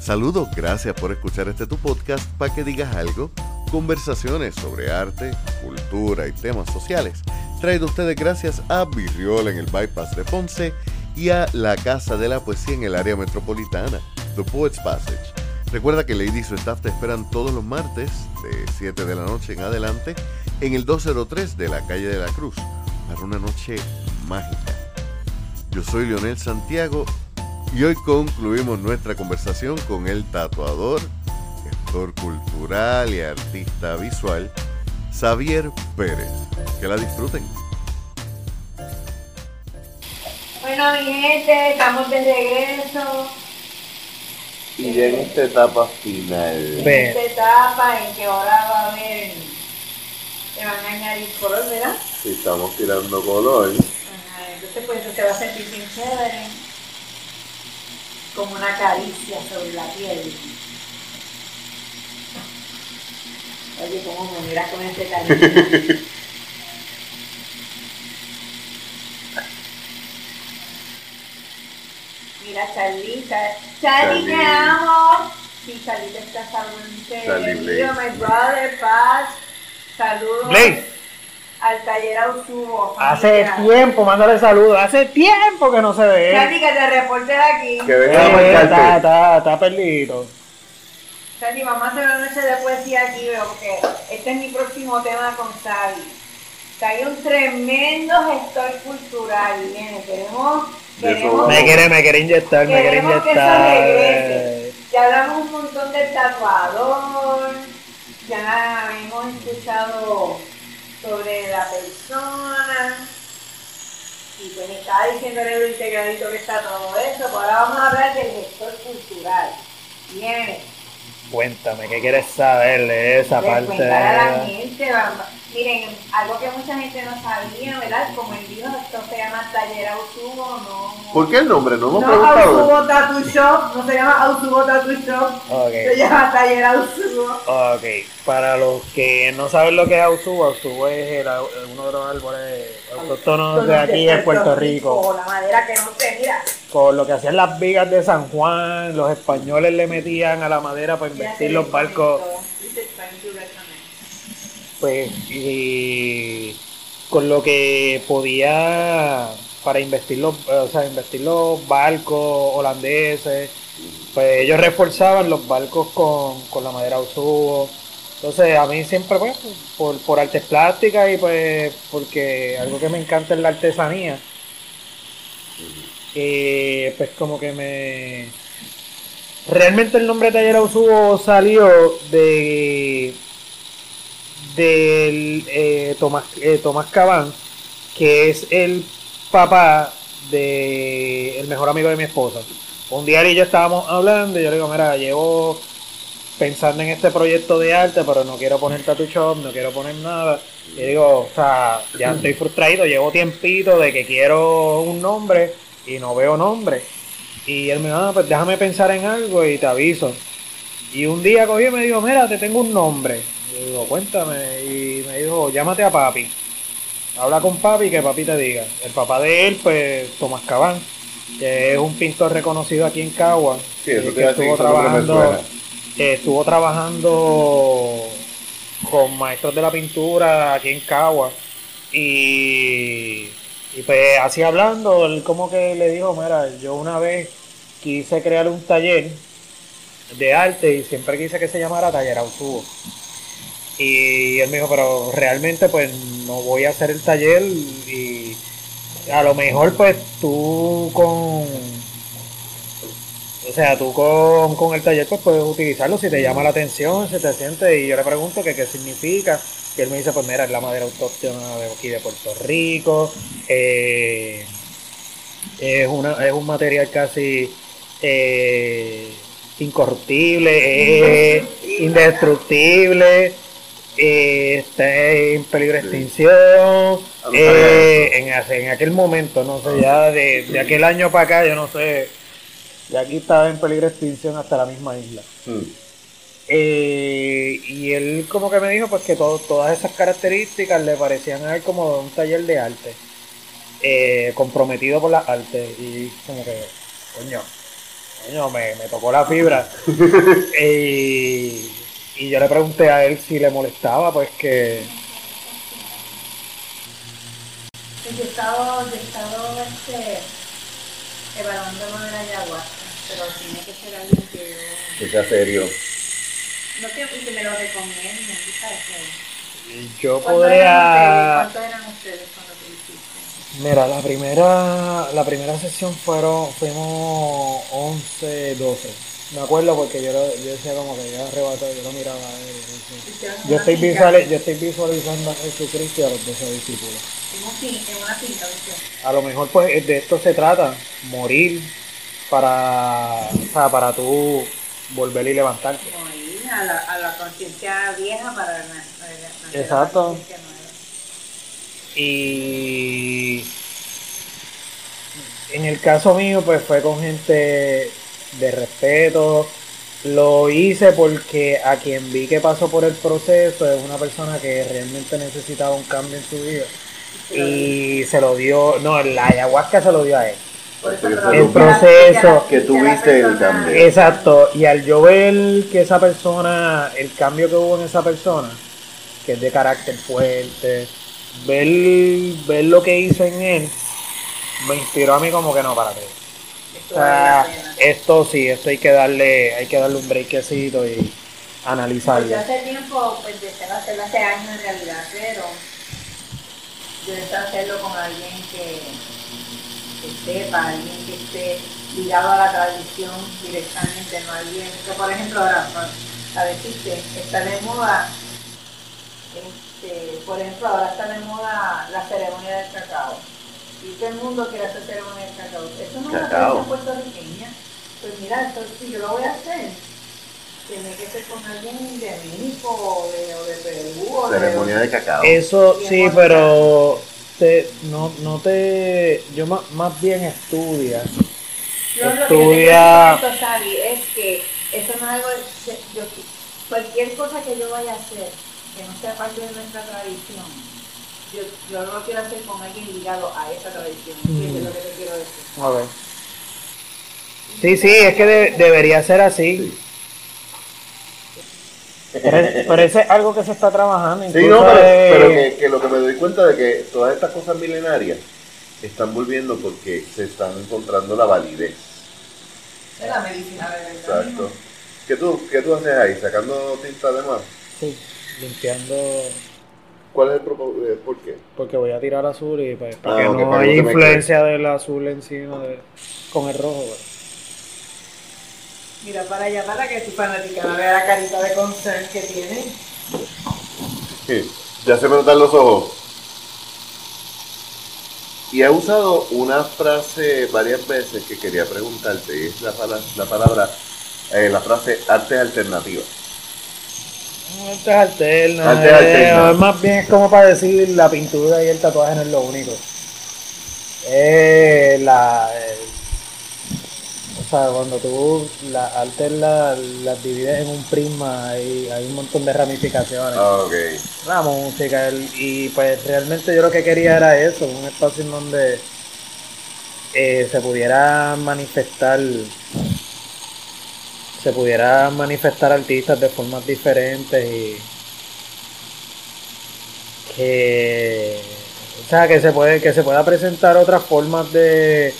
Saludos, gracias por escuchar este tu podcast para que digas algo. Conversaciones sobre arte, cultura y temas sociales. Traído ustedes gracias a Virriol en el Bypass de Ponce y a la Casa de la Poesía en el área metropolitana, The Poets Passage. Recuerda que Lady y su staff te esperan todos los martes de 7 de la noche en adelante en el 203 de la calle de la Cruz para una noche mágica. Yo soy Leonel Santiago y hoy concluimos nuestra conversación con el tatuador, gestor cultural y artista visual, Xavier Pérez. Que la disfruten. Bueno, mi gente, estamos de regreso. Y ya en esta etapa final. En esta etapa en que ahora va a haber, te van a añadir color, ¿verdad? Si estamos tirando color. Ajá, entonces pues eso se va a sentir bien chévere. Como una caricia sobre la piel. Oye, cómo me miras con este cariño. Mira, Charlita. Charlie, te amo. Sí, Charlita está saludando. Charlie Bienvenido, my brother, Paz. Saludos. Blaze. Al taller Ausubo. Hace tiempo, mándale saludos. Hace tiempo que no se ve. Charlie, que te reporte de aquí. Que Eh, venga a está, marcarte. está, está perdido. Charlie, vamos a hacer una noche de poesía aquí, veo, porque este es mi próximo tema con Xavi. Xavi es un tremendo gestor cultural, viene, queremos, queremos. Me quiere, me quiere inyectar, me quiere queremos que eso inyectar. regrese. Ya hablamos un montón del tatuador, ya hemos escuchado sobre la persona, y pues estaba diciendo el integradito que está todo eso, pues ahora vamos a hablar del gestor cultural. Viene. Cuéntame, ¿qué quieres saber de esa de parte? cuentar a la gente. Miren, algo que mucha gente no sabía, ¿verdad? Como él dijo, esto se llama Taller Ausubo, no. ¿Por qué el nombre? No hemos No preguntado. Ausubo Tattoo Shop, no se llama Ausubo Tattoo Shop, se llama Taller Ausubo. ok. Para los que no saben lo que es Ausubo, Ausubo es el uno de los árboles autóctonos de aquí en Puerto Rico. La madera que no se mira. Con lo que hacían las vigas de San Juan, los españoles le metían a la madera para investir los barcos. pues y con lo que podía para investir los, o sea, investir los barcos holandeses, pues ellos reforzaban los barcos con, con la madera usubo. Entonces a mí siempre pues por, por artes plásticas y pues porque algo que me encanta es la artesanía. Y pues como que me realmente el nombre Taller Ausubo salió de del eh, Tomás, eh, Tomás Cabán, que es el papá de el mejor amigo de mi esposa. Un día y yo estábamos hablando y yo le digo, mira, llevo pensando en este proyecto de arte, pero no quiero poner tattoo shop, no quiero poner nada. Y digo, o sea, ya estoy frustrado, llevo tiempito de que quiero un nombre y no veo nombre. Y él me dijo, ah, pues déjame pensar en algo y te aviso. Y un día cogí y me dijo, mira, te tengo un nombre. Y digo, cuéntame. Y me dijo, llámate a papi. Habla con papi y que papi te diga. El papá de él, pues, Tomás Cabán, que es un pintor reconocido aquí en Cagua. Sí, eso que estuvo trabajando, que estuvo trabajando con maestros de la pintura aquí en Cagua. Y, y pues así hablando, él como que le dijo, mira, yo una vez quise crear un taller de arte y siempre quise que se llamara Taller Ausubo. Y él me dijo, pero realmente pues no voy a hacer el taller y a lo mejor pues tú con... O sea, tú con, con el taller pues puedes utilizarlo si te llama la atención, si te siente y yo le pregunto que qué significa. Y él me dice, pues mira, es la madera autóctona de aquí de Puerto Rico. eh, es, una, es un material casi eh, incorruptible, es indestructible, eh, está en peligro de extinción. Ah, eh, en, aquel momento, no sé, ya de, de aquel año para acá, yo no sé, de aquí estaba en peligro de extinción hasta la misma isla. Hmm. Eh, y él como que me dijo pues que todo- todas esas características le parecían a él como de un taller de arte, eh, comprometido por las artes y como que, coño, coño, me, me tocó la fibra. y, y yo le pregunté a él si le molestaba, pues que Yo he estado, yo he estado este, evaluando lo de la ayahuasca, pero tiene que ser alguien que yo- Que sea serio. No que, y que me lo recomienden, ¿tú sabes? Que- yo podría... ¿Cuántos eran ustedes cuando te hiciste? Mira, la primera, la primera sesión fueron, fuimos 11, 12. Me acuerdo porque yo, lo- yo decía como que yo arrebatado, yo lo miraba a él. decía, Yo estoy, finca, visuali- yo estoy visualizando a Jesucristo y a los 12 discípulos. En, una. A lo mejor pues de esto se trata, morir para, o sea, para tú volver y levantarte. A la, a la conciencia vieja para na- na- nacer a la Exacto. nueva. Y en el caso mío, pues fue con gente de respeto. Lo hice porque a quien vi que pasó por el proceso es una persona que realmente necesitaba un cambio en su vida. Y se lo dio, no, la ayahuasca se lo dio a él. El proceso que tuviste el cambio. Exacto, y al yo ver que esa persona, el cambio que hubo en esa persona, que es de carácter fuerte, ver, ver lo que hizo en él, me inspiró a mí como que no, párate. Esto O sea, esto sí, esto hay que darle, hay que darle un breakcito y Pues analizarlo. yo hace tiempo, pues deseo hacerlo hace años en realidad, pero yo deseo hacerlo con alguien que, que sepa, alguien que esté ligado a la tradición directamente, no alguien que por ejemplo ahora, a decirte, está de moda, este, por ejemplo ahora está de moda la ceremonia del cacao. Y todo el mundo quiere hacer ceremonia del cacao. Eso no es una tradición puertorriqueña. Pues mira, esto, si yo lo voy a hacer, tiene que ser con alguien de México o de, o de Perú o de... Ceremonia de cacao. Eso sí, pero te, no, no te, yo más, más bien estudia. Yo lo que te Estudia- decir, Sabi, es que eso no es algo, yo, cualquier cosa que yo vaya a hacer que no sea parte de nuestra tradición, yo, yo no lo quiero hacer con alguien ligado a esa tradición, ¿entiendes Mm. lo que te quiero decir? Ok. Sí, sí, es que de- debería ser así. Pero ese es algo que se está trabajando. Sí, no, pero, de- pero que, que lo que me doy cuenta de que todas estas cosas milenarias están volviendo porque se están encontrando la validez. Es la medicina de. Exacto. ¿Qué tú, ¿Qué tú haces ahí? ¿Sacando tinta de más? Sí, limpiando, ¿Cuál es el propósito? ¿Por qué? porque voy a tirar azul y pues, para Ah, que no haya influencia del azul encima de, con el rojo. pues. Mira para allá, para que tu fanaticada vea la carita de concern que tiene. Sí, ya se me notan los ojos. Y he usado una frase varias veces que quería preguntarte, y es la, pala- la palabra, eh, la frase arte alternativa. Arte alterna. Arte eh, más bien es como para decir la pintura y el tatuaje no es lo único. Eh, la, eh, sea, cuando tú las artes las las divides en un prisma, hay, hay un montón de ramificaciones. Ah, ok. La música, el- y pues realmente yo lo que quería era eso, un espacio en donde eh, se pudiera manifestar se pudiera manifestar artistas de formas diferentes y que o sea que se puede que se pueda presentar otras formas de,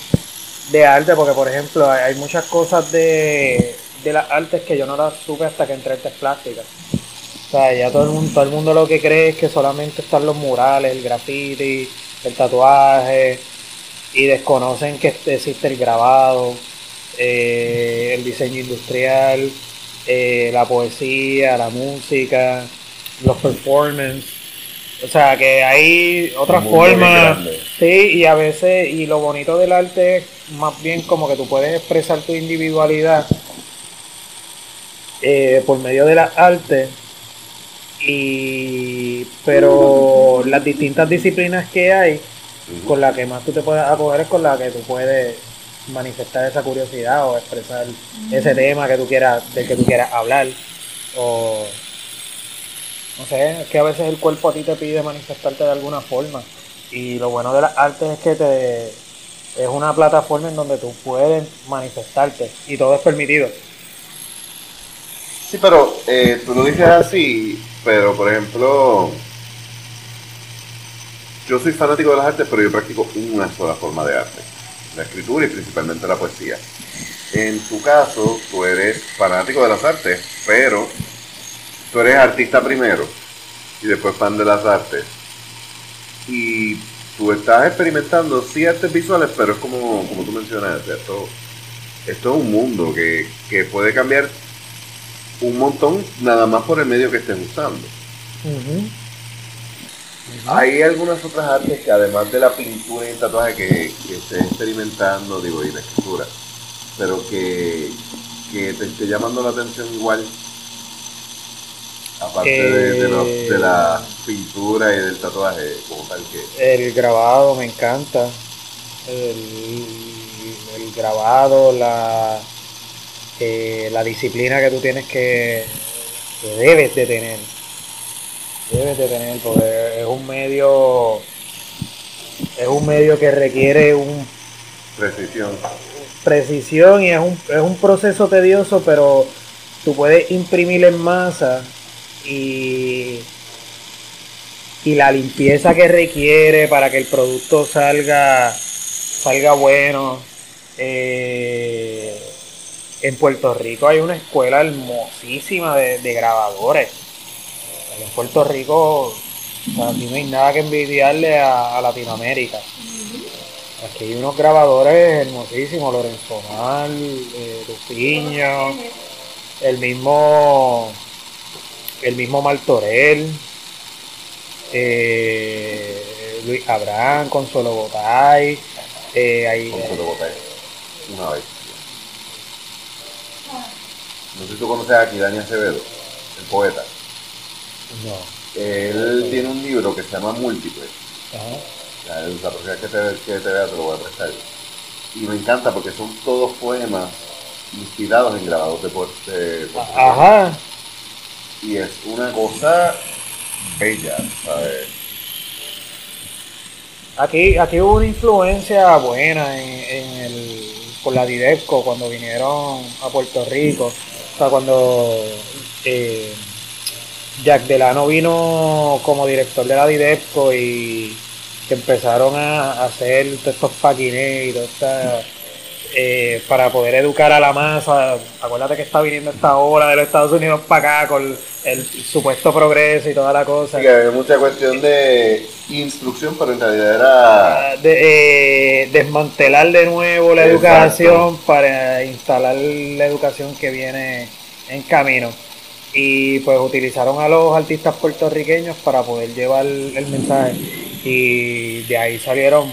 de arte porque por ejemplo hay, hay muchas cosas de, de las artes que yo no las supe hasta que entré a artes plásticas o sea ya todo el mundo todo el mundo lo que cree es que solamente están los murales el graffiti el tatuaje y desconocen que existe el grabado eh, el diseño industrial, eh, la poesía, la música, los performances. O sea, que hay otras formas. Sí, y a veces, y lo bonito del arte es más bien como que tú puedes expresar tu individualidad eh, por medio de las artes. Y, pero las distintas disciplinas que hay, con la que más tú te puedes acoger es con la que tú puedes manifestar esa curiosidad o expresar ese tema que tú quieras, del que tú quieras hablar. O no sé, es que a veces el cuerpo a ti te pide manifestarte de alguna forma. Y lo bueno de las artes es que te, es una plataforma en donde tú puedes manifestarte y todo es permitido. Sí, pero eh, tú lo dices así, pero por ejemplo, yo soy fanático de las artes, pero yo practico una sola forma de arte, la escritura y principalmente la poesía. En tu caso, tú eres fanático de las artes, pero tú eres artista primero y después fan de las artes. Y tú estás experimentando sí artes visuales, pero es como, como tú mencionas, esto, esto es un mundo que, que puede cambiar un montón nada más por el medio que estés usando. Hay algunas otras artes que además de la pintura y el tatuaje que, que estés experimentando, digo, y la escritura, pero que, que te esté llamando la atención igual, aparte de, de, de, la Eh. pintura y del tatuaje, como tal que... El grabado me encanta. El, el grabado, la, eh, la disciplina que tú tienes que, que debes de tener. Debes de tener, porque es un medio, es un medio que requiere un Precisión. precisión y es un, es un proceso tedioso, pero tú puedes imprimir en masa y, y la limpieza que requiere para que el producto salga, salga bueno. Eh, en Puerto Rico hay una escuela hermosísima de, de grabadores. En Puerto Rico, sea, aquí no hay nada que envidiarle a, Latinoamérica. Aquí hay unos grabadores hermosísimos, Lorenzo Mal, eh, el mismo, el mismo Martorell, eh, Luis Abraham, Consuelo Botay, eh, hay- Con Soto Botay. Una vez. No sé si tú conoces a Dani Acevedo, el poeta. no, Él tiene un libro que se llama Múltiples. ajá. La próxima que te, que te vea te lo voy a prestar. Y me encanta porque son todos poemas inspirados en grabados de de Rico. Ajá, Y es una cosa bella, ¿sabes? Aquí, aquí hubo una influencia buena en, en el, por la Didepco cuando vinieron a Puerto Rico. O sea, cuando eh, Jack Delano vino como director de la Didepco y que empezaron a hacer todos estos paquines y toda esta, eh, para poder educar a la masa. Acuérdate que está viniendo esta hora de los Estados Unidos para acá con el supuesto progreso y toda la cosa. Que hay mucha cuestión de instrucción, pero en realidad era... de, eh, desmantelar de nuevo la Exacto. educación para instalar la educación que viene en camino. Y pues utilizaron a los artistas puertorriqueños para poder llevar el mensaje. Y de ahí salieron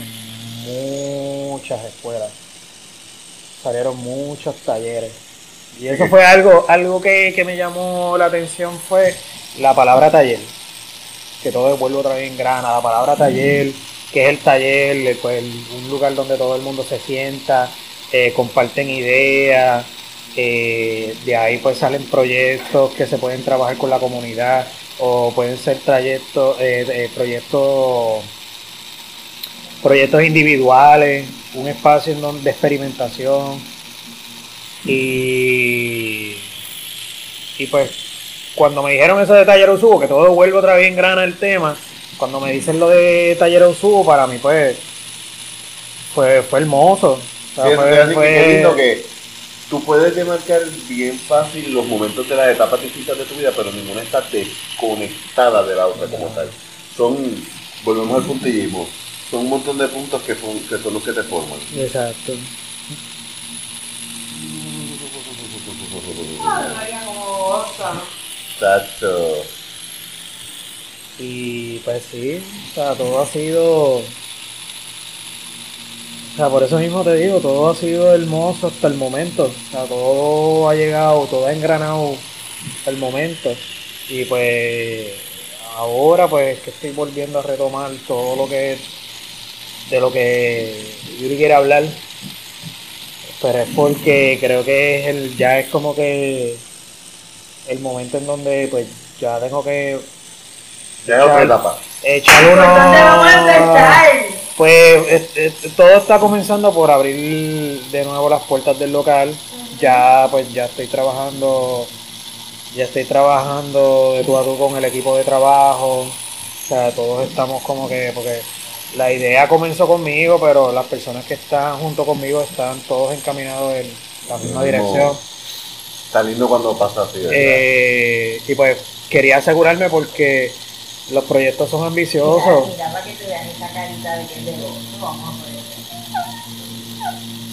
muchas escuelas, salieron muchos talleres. Y eso fue algo, algo que, que me llamó la atención fue la palabra taller. Que todo vuelve otra vez en grana, la palabra taller, que es el taller, pues un lugar donde todo el mundo se sienta, eh, comparten ideas, eh, de ahí pues salen proyectos que se pueden trabajar con la comunidad o pueden ser trayectos, eh, proyectos proyectos individuales, un espacio de experimentación y y pues cuando me dijeron eso de Taller Usubo, que todo vuelve otra vez en grana el tema, cuando me dicen lo de Taller Usubo, para mí pues fue, fue hermoso. O sea, Sí, fue- que lindo que tú puedes demarcar bien fácil los momentos de las etapas distintas de tu vida, pero ninguna está desconectada de la otra como tal. Son, volvemos al puntillismo, son un montón de puntos que, son- que son los que te forman. Exacto. Tacho. Y pues sí, o sea, todo ha sido. O sea, por eso mismo te digo, todo ha sido hermoso hasta el momento. O sea, todo ha llegado, todo ha engranado hasta el momento. Y pues ahora pues que estoy volviendo a retomar todo lo que de lo que Yuri quiere hablar. Pero es porque creo que es el, ya es como que el momento en donde pues ya tengo que Ya es otra etapa. echar ¿Por dónde vamos a uno? Pues todo está comenzando por abrir de nuevo las puertas del local. Ya pues ya estoy trabajando, ya estoy trabajando de tú a tú con el equipo de trabajo. O sea, todos estamos como que, porque la idea comenzó conmigo, pero las personas que están junto conmigo están todos encaminados en la misma dirección. Está lindo cuando pasa así. Eh, y pues quería asegurarme porque los proyectos son ambiciosos.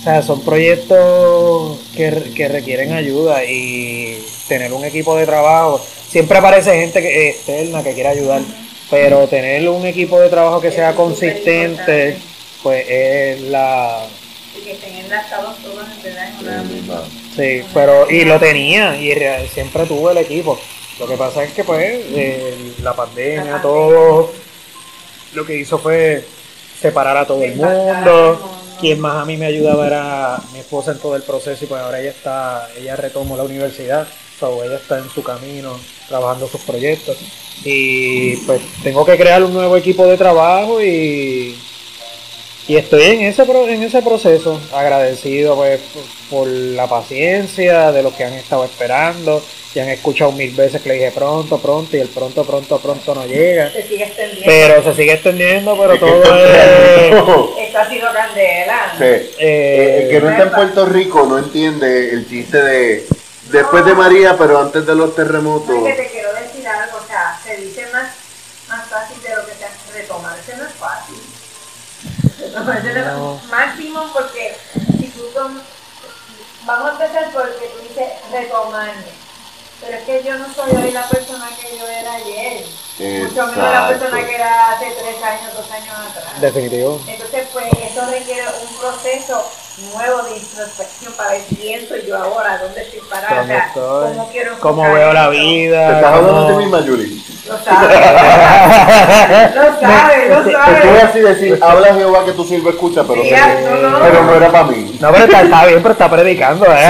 O sea, son proyectos que, que, requieren ayuda y tener un equipo de trabajo. Siempre aparece gente que, externa que quiere ayudar, pero tener un equipo de trabajo que sea consistente, pues es la... Y que estén enlazados todos en verdad Sí, pero y lo tenía y siempre tuve el equipo. Lo que pasa es que pues la pandemia, todo lo que hizo fue separar a todo el mundo. Quien más a mí me ayudaba era mi esposa en todo el proceso y pues ahora ella está, ella retomó la universidad, so ella está en su camino trabajando sus proyectos y pues tengo que crear un nuevo equipo de trabajo y, y estoy en ese en ese proceso agradecido pues por la paciencia de los que han estado esperando ya han escuchado mil veces que le dije pronto, pronto, y el pronto, pronto, pronto no llega. Se sigue extendiendo. Pero se sigue extendiendo, pero todo es... Esto ha sido candela. Sí. Eh, el que no está en Puerto Rico no entiende el chiste de después de María, pero antes de los terremotos. que te quiero decir algo, o sea, se dice más, más fácil de lo que se retomarse no es fácil. Retomarse no. máximo porque si tú vamos a empezar porque tú dices retomarme pero es que yo no soy hoy la persona que yo era ayer. Mucho menos la persona que era hace tres años, dos años atrás. Definitivo. Entonces, pues eso requiere un proceso nuevo de introspección para ver quién soy yo ahora, dónde estoy parada, cómo quiero cómo veo la vida. ¿Te estás hablando de ti misma, Yuri? Lo sabes. lo sabes, lo sabes. Te voy así decir, habla Jehová que tú sirves escucha, pero, sí, no, no. pero no era para mí. No, pero está, bien, pero está predicando, ¿eh?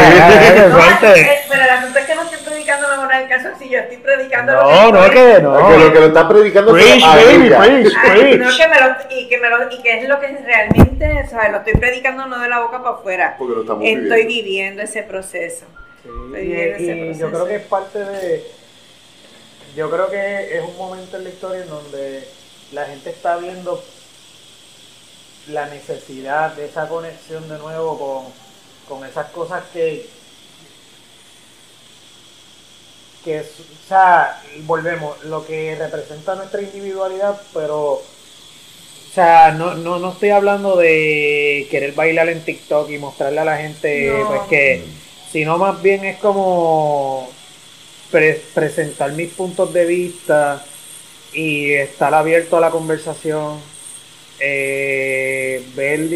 Sí. Eh, pero el asunto es que no estoy predicando la moral del caso, si yo estoy predicando no, lo que no, que no. Que lo que lo está predicando preach, es baby, preach, preach. No, que me lo, y, que me lo, y que es lo que realmente, ¿sabes? Lo estoy predicando no de la boca para afuera. Porque lo estamos estoy viviendo, ese proceso. Sí, y, y yo creo que es parte de yo creo que es un momento en la historia en donde la gente está viendo la necesidad de esa conexión de nuevo con, esas cosas que, que, o sea, volvemos, lo que representa nuestra individualidad, pero, o sea, no, no, no estoy hablando de querer bailar en TikTok y mostrarle a la gente, pues que, sino más bien es como presentar mis puntos de vista y estar abierto a la conversación, eh, ver,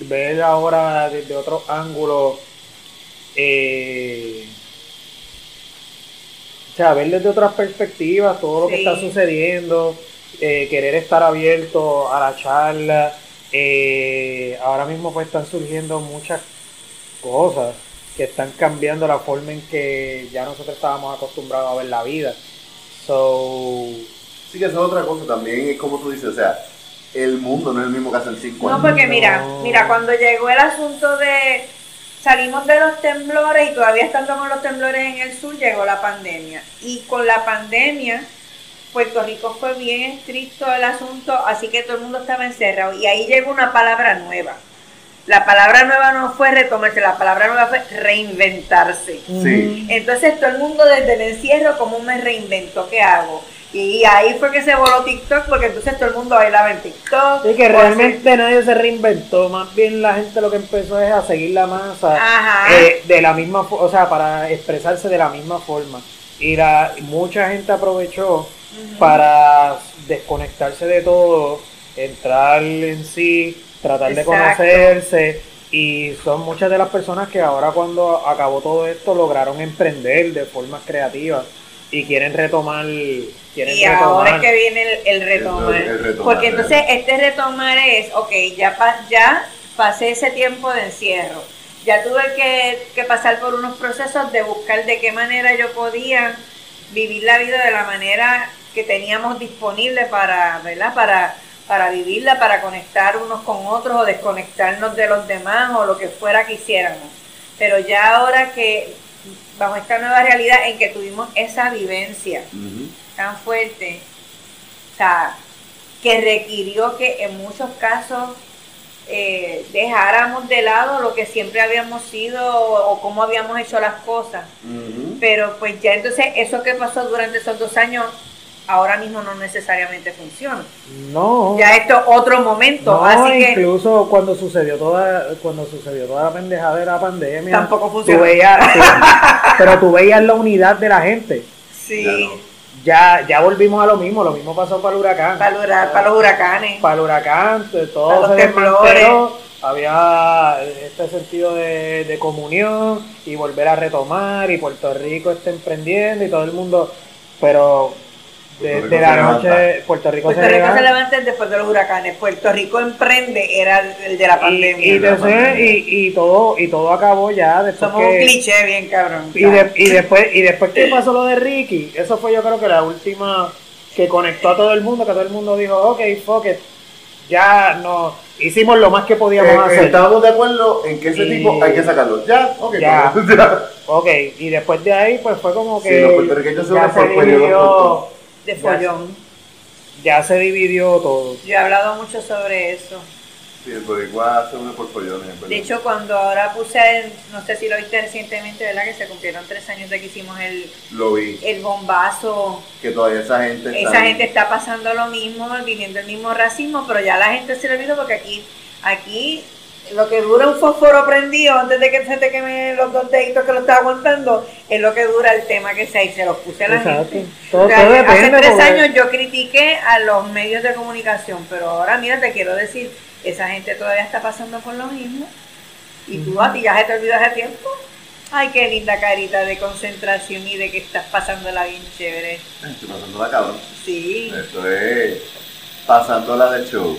ver ahora desde otro ángulo, eh, o sea, ver desde otras perspectivas todo lo que está sucediendo, eh, querer estar abierto a la charla. ahora mismo pues están surgiendo muchas cosas que están cambiando la forma en que ya nosotros estábamos acostumbrados a ver la vida. So, sí que eso es otra cosa también, es como tú dices, o sea, el mundo no es el mismo que hace el 5 años. No, porque mira, mira, cuando llegó el asunto de salimos de los temblores y todavía estando con los temblores en el sur, llegó la pandemia. Y con la pandemia, Puerto Rico fue bien estricto el asunto, así que todo el mundo estaba encerrado. Y ahí llegó una palabra nueva la palabra nueva no fue retomarse, la palabra nueva fue reinventarse. Entonces todo el mundo desde el encierro, como me reinvento? ¿Qué hago? Y ahí fue que se voló TikTok, porque entonces todo el mundo bailaba en TikTok. Y que realmente nadie se reinventó, más bien la gente lo que empezó es a seguir la masa eh, de la misma, o sea, para expresarse de la misma forma. Y la, mucha gente aprovechó para desconectarse de todo, entrar en sí, tratar de conocerse. Y son muchas de las personas que ahora cuando acabó todo esto lograron emprender de formas creativas y quieren retomar quieren y ahora es que viene el, retomar. porque entonces este retomar es ok ya ya pasé ese tiempo de encierro ya tuve que, que pasar por unos procesos de buscar de qué manera yo podía vivir la vida de la manera que teníamos disponible para verdad para para vivirla, para conectar unos con otros o desconectarnos de los demás o lo que fuera que hiciéramos. Pero ya ahora que bajo esta nueva realidad en que tuvimos esa vivencia tan fuerte, o sea, que requirió que en muchos casos eh, dejáramos de lado lo que siempre habíamos sido o, cómo habíamos hecho las cosas. Pero pues ya entonces eso que pasó durante esos dos años ahora mismo no necesariamente funciona. No. Ya esto es otro momento. No, así incluso cuando sucedió toda cuando sucedió toda la pendejada de la pandemia. Tampoco funcionó. pero tú veías la unidad de la gente. Sí. Ya, ya volvimos a lo mismo, lo mismo pasó para el huracán. Para, para los huracanes. Para el huracán, todo se temblores. Había este sentido de, de comunión y volver a retomar y Puerto Rico está emprendiendo y todo el mundo, pero de, la noche Puerto Rico, se, levanta después de los huracanes. Puerto Rico emprende era el de la pandemia. Y, y, todo y todo acabó ya después Somos un cliché bien cabrón. Y, y después y después que pasó lo de Ricky, eso fue yo creo que la última que conectó a todo el mundo, que todo el mundo dijo, ok, fuck it, ya no hicimos lo más que podíamos eh, hacer. Estábamos de acuerdo en que ese tipo hay que sacarlo. Ya, ok, ya. ok, y después de ahí pues fue como que sí, los puertorriqueños se, se de follón. Ya, se dividió todo. Yo he hablado mucho sobre eso. Sí, el boricua hace uno por follones. De hecho, cuando ahora puse, no sé si lo viste recientemente, ¿verdad? Que se cumplieron tres años de que hicimos el, lo vi. el bombazo. Que todavía esa gente está... Esa gente está pasando lo mismo, viviendo el mismo racismo, pero ya la gente se lo olvidó porque aquí, aquí lo que dura un fósforo prendido antes de que se te quemen los dos deditos que lo está aguantando, es lo que dura el tema que sea y se los puse a la gente. hace tres años yo critiqué a los medios de comunicación, pero ahora mira, te quiero decir, esa gente todavía está pasando por lo mismo. Y tú a ti ya se te olvidó hace tiempo. Ay, qué linda carita de concentración y de que estás pasándola bien chévere. Estoy pasándola cabrón. Sí. Esto es pasándola de show.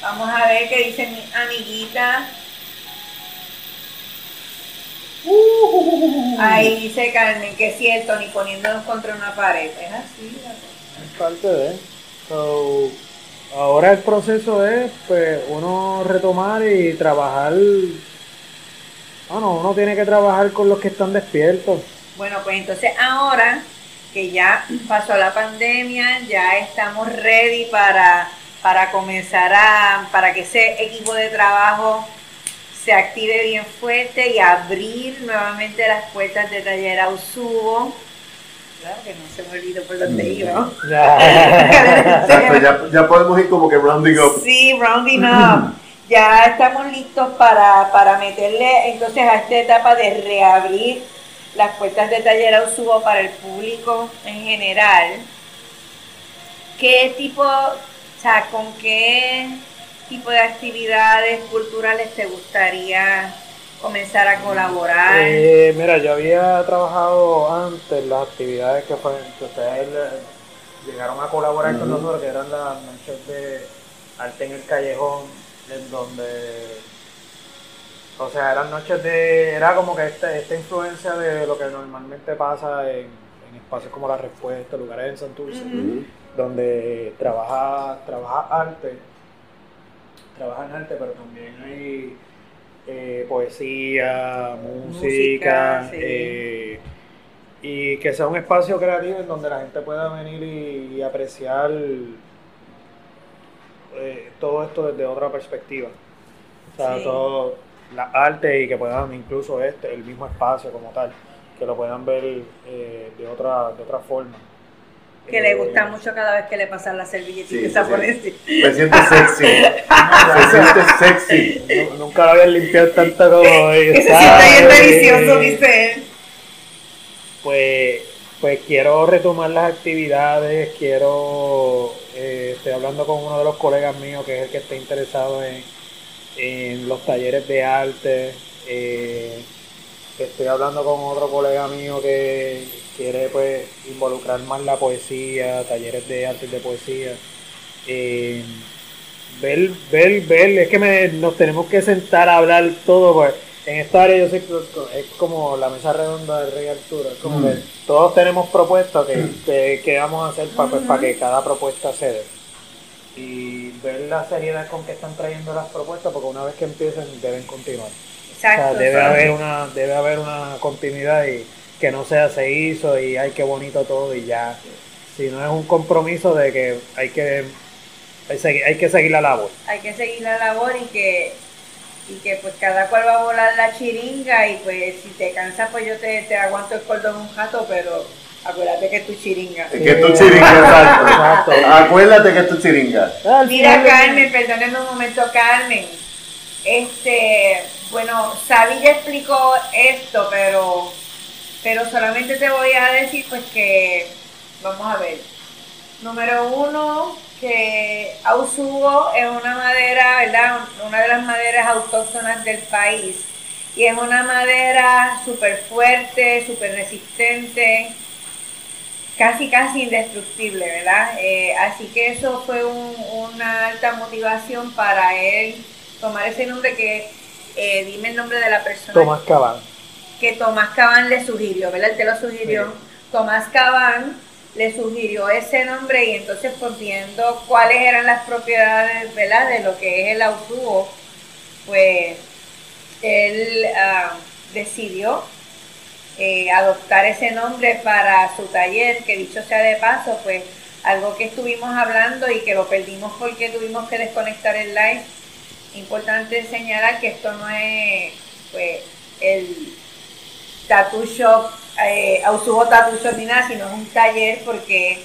Vamos a ver qué dice mi amiguita. Ahí dice Carmen que es cierto, ni poniéndonos contra una pared. Es así. Es parte de. So, ahora el proceso es pues uno retomar y trabajar. Bueno, uno tiene que trabajar con los que están despiertos. Bueno, pues entonces ahora que ya pasó la pandemia, ya estamos ready para para comenzar a, para que ese equipo de trabajo se active bien fuerte y abrir nuevamente las puertas de Taller Ausubo. Claro que no se me olvidó por dónde mm. iba. ya, ya, podemos ir como que rounding up. Sí, rounding up. ya estamos listos para, para meterle entonces a esta etapa de reabrir las puertas de Taller Ausubo para el público en general. ¿Qué tipo o sea, ¿con qué tipo de actividades culturales te gustaría comenzar a colaborar? Eh, mira, yo había trabajado antes las actividades que, ustedes llegaron a colaborar con nosotros, que eran las noches de arte en el callejón, en donde, o sea, eran noches de, era como que esta, esta influencia de lo que normalmente pasa en, espacios como La Respuesta, lugares en Santurce donde trabaja, trabaja arte, trabaja en arte, pero también hay eh, poesía, música, eh, y que sea un espacio creativo en donde la gente pueda venir y, apreciar eh, todo esto desde otra perspectiva. O sea, todo la arte y que puedan incluso este, el mismo espacio como tal, que lo puedan ver de otra, de otra forma que le gusta mucho cada vez que le pasan la servilletita sí, por sí. Me siento sexy. Me siento sexy. nunca lo había limpiado tanto como hoy. Que se siente bien delicioso, dice él. Pues, pues quiero retomar las actividades, quiero, eh, estoy hablando con uno de los colegas míos que es el que está interesado en, en los talleres de arte. Eh, estoy hablando con otro colega mío que quiere pues involucrar más la poesía, talleres de artes de poesía. Eh, ver, ver, ver, es que me, nos tenemos que sentar a hablar todo, pues en esta área yo sé que es como la mesa redonda de Rey Arturo, es como que mm. todos tenemos propuestas que, que, vamos a hacer para pues, que cada propuesta se dé. Y ver la seriedad con que están trayendo las propuestas, porque una vez que empiecen deben continuar. Exacto. O sea, debe haber una, debe haber una continuidad y que no sea se hizo y ay qué bonito todo y ya. Si no es un compromiso de que hay que hay, que seguir la labor. Hay que seguir la labor y que y que pues cada cual va a volar la chiringa y pues si te cansas pues yo te, te aguanto el cordón un jato, pero acuérdate que es tu chiringa. Es que es tu chiringa, exacto. Acuérdate que es tu chiringa. Mira Carmen, perdóneme un momento Carmen. Este, bueno, Sabi ya explicó esto, pero pero solamente te voy a decir pues que vamos a ver. Número uno, que Ausubo es una madera, ¿verdad? Una de las maderas autóctonas del país. Y es una madera súper fuerte, súper resistente, casi, casi indestructible, ¿verdad? Eh, así que eso fue una alta motivación para él tomar ese nombre que, eh, dime el nombre de la persona. Tomás Cabán. Que Tomás Cabán le sugirió, ¿verdad? Él te lo sugirió. Tomás Cabán le sugirió ese nombre y entonces pues viendo cuáles eran las propiedades ¿verdad? de lo que es el autubo, pues él ah, decidió eh, adoptar ese nombre para su taller, que dicho sea de paso, pues algo que estuvimos hablando y que lo perdimos porque tuvimos que desconectar el live. Importante señalar que esto no es pues el tattoo shop eh, Ausubo Tattoo Shop ni nada, sino es un taller porque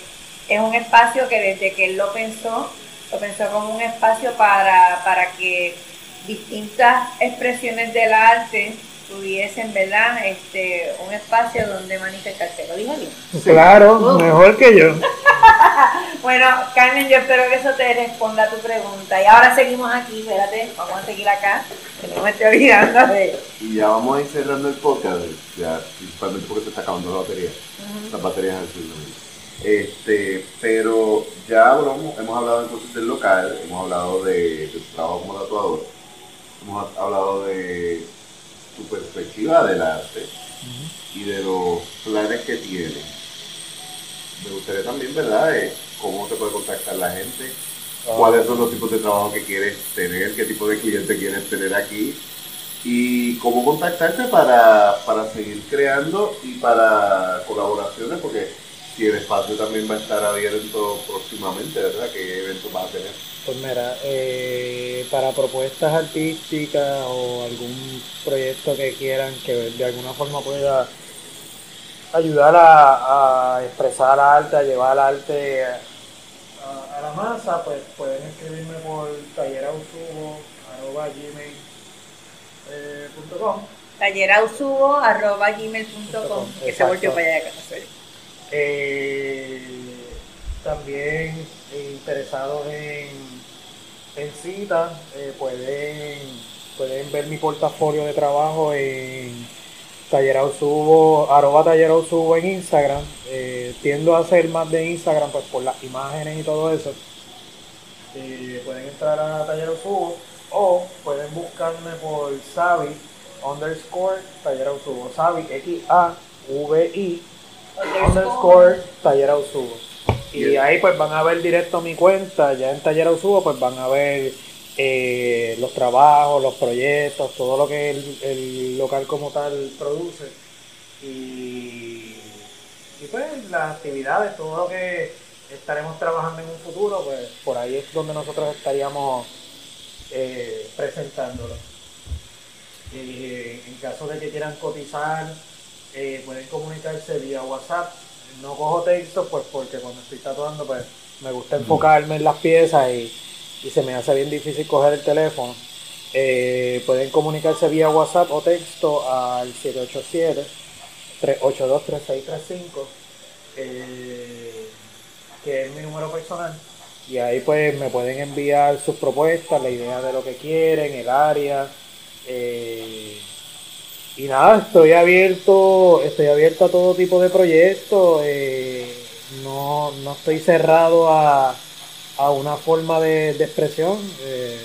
es un espacio que desde que él lo pensó, lo pensó como un espacio para, para que distintas expresiones del arte tuviesen, ¿verdad? Este, un espacio donde manifestarse. ¿Lo dijo bien? Claro, mejor que yo. bueno, Carmen, yo espero que eso te responda a tu pregunta. Y ahora seguimos aquí, espérate, vamos a seguir acá, que no me estoy olvidando de... Y ya vamos a ir cerrando el podcast, ya, principalmente porque se está acabando la batería, las baterías al sur. Este, pero ya bueno, hemos hablado entonces del local, hemos hablado de, de tu trabajo como tatuador, hemos hablado de tu perspectiva del arte y de los planes que tiene. Me gustaría también, ¿verdad?, eh, cómo se puede contactar la gente, ah. cuáles son los tipos de trabajo que quieres tener, qué tipo de cliente quieres tener aquí y cómo contactarte para, para seguir creando y para colaboraciones, porque si el espacio también va a estar abierto próximamente, ¿verdad? ¿Qué eventos va a tener? Pues mira, eh, para propuestas artísticas o algún proyecto que quieran que de alguna forma pueda ayudar a, expresar arte, a llevar arte a, la masa, pues pueden escribirme por tallerausubo.gmail.com tallerausubo.gmail.com que se volvió para allá eh, también interesados en, citas, eh, pueden, pueden ver mi portafolio de trabajo en Tallerausubo, arroba Tallerausubo en Instagram. Eh, tiendo a hacer más de Instagram pues por las imágenes y todo eso. Pueden entrar a Tallerausubo o pueden buscarme por Savi underscore. Savi X-A-V-I underscore Tallerausubo. Y ahí pues van a ver directo mi cuenta, ya en Taller Usubo pues van a ver eh, los trabajos, los proyectos, todo lo que el, local como tal produce. Y, pues las actividades, todo lo que estaremos trabajando en un futuro, pues por ahí es donde nosotros estaríamos eh, presentándolo. en caso de que quieran cotizar, eh, pueden comunicarse vía WhatsApp no cojo texto pues porque cuando estoy tatuando pues me gusta enfocarme en las piezas y, se me hace bien difícil coger el teléfono. Eh, pueden comunicarse vía WhatsApp o texto al 787-382-3635, eh, que es mi número personal. Y ahí pues me pueden enviar sus propuestas, la idea de lo que quieren, el área. Eh, y nada, estoy abierto, estoy abierto a todo tipo de proyectos. Eh, no, estoy cerrado a, una forma de, expresión. Eh,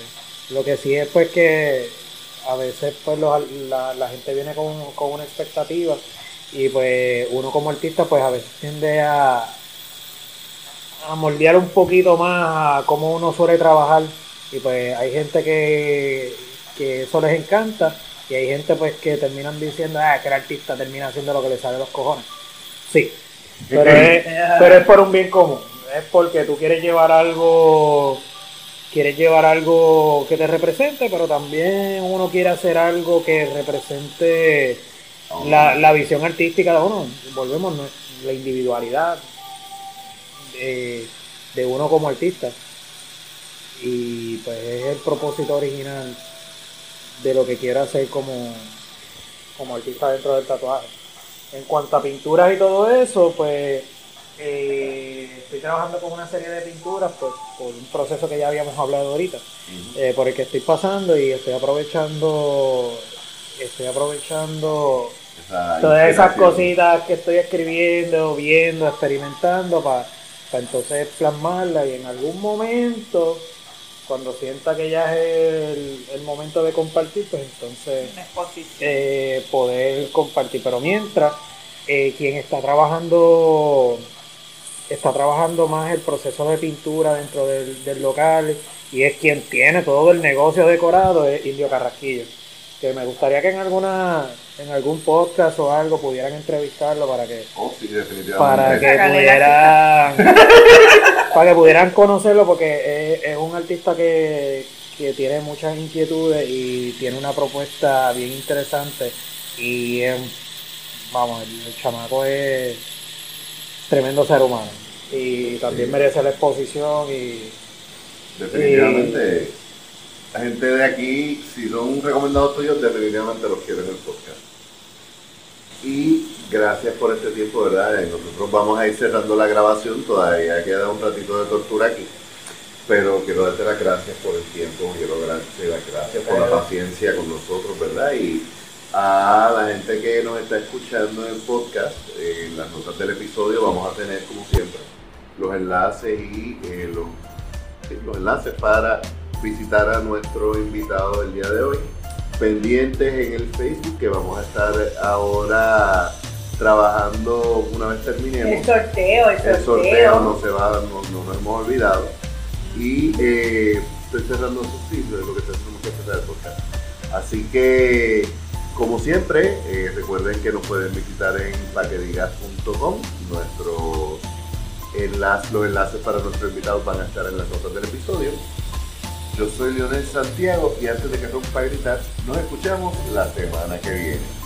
lo que sí es pues que a veces pues la, gente viene con, una expectativa y pues uno como artista pues a veces tiende a, a moldear un poquito más a cómo uno suele trabajar. Y pues hay gente que, que eso les encanta y hay gente pues que terminan diciendo ah, que el artista termina haciendo lo que le sale de los cojones. Sí, pero es, pero es por un bien común. Es porque tú quieres llevar algo quieres llevar algo que te represente, pero también uno quiere hacer algo que represente la, la visión artística de uno. Volvemos, la individualidad de, de uno como artista. Y pues es el propósito original de lo que quiero hacer como, como artista dentro del tatuaje. En cuanto a pinturas y todo eso, pues eh, estoy trabajando con una serie de pinturas por, por, un proceso que ya habíamos hablado ahorita, eh, por el que estoy pasando y estoy aprovechando, estoy aprovechando todas esas cositas que estoy escribiendo, viendo, experimentando para entonces plasmarlas y en algún momento cuando sienta que ya es el, momento de compartir, pues entonces eh, poder compartir. Pero mientras, eh, quien está trabajando, está trabajando más el proceso de pintura dentro del, local y es quien tiene todo el negocio decorado, es Indio Carrasquillo. Que me gustaría que en alguna en algún podcast o algo pudieran entrevistarlo para que oh, para que pudieran para que pudieran conocerlo porque es, un artista que, tiene muchas inquietudes y tiene una propuesta bien interesante. Y vamos el, chamaco es tremendo ser humano. Y también merece la exposición y definitivamente la gente de aquí si son recomendados tuyos definitivamente los quieren en el podcast y gracias por este tiempo, ¿verdad? Nosotros vamos a ir cerrando la grabación, todavía queda un ratito de tortura aquí, pero quiero darte las gracias por el tiempo, quiero darte las gracias por la paciencia con nosotros, ¿verdad? Y a la gente que nos está escuchando en el podcast, en las notas del episodio vamos a tener, como siempre, los enlaces y eh, los, los enlaces para visitar a nuestro invitado del día de hoy pendientes en el Facebook que vamos a estar ahora trabajando una vez terminemos. El sorteo, el sorteo. El sorteo no se va, no, nos hemos olvidado. Y eh, estoy cerrando sus cifras, es lo que tenemos que empezar el podcast. Así que, como siempre, eh, recuerden que nos pueden visitar en paquedigas.com. Nuestros enlaces, los enlaces para nuestros invitados van a estar en las notas del episodio. Yo soy Leonel Santiago y antes de que rompa a gritar, nos escuchamos la semana que viene.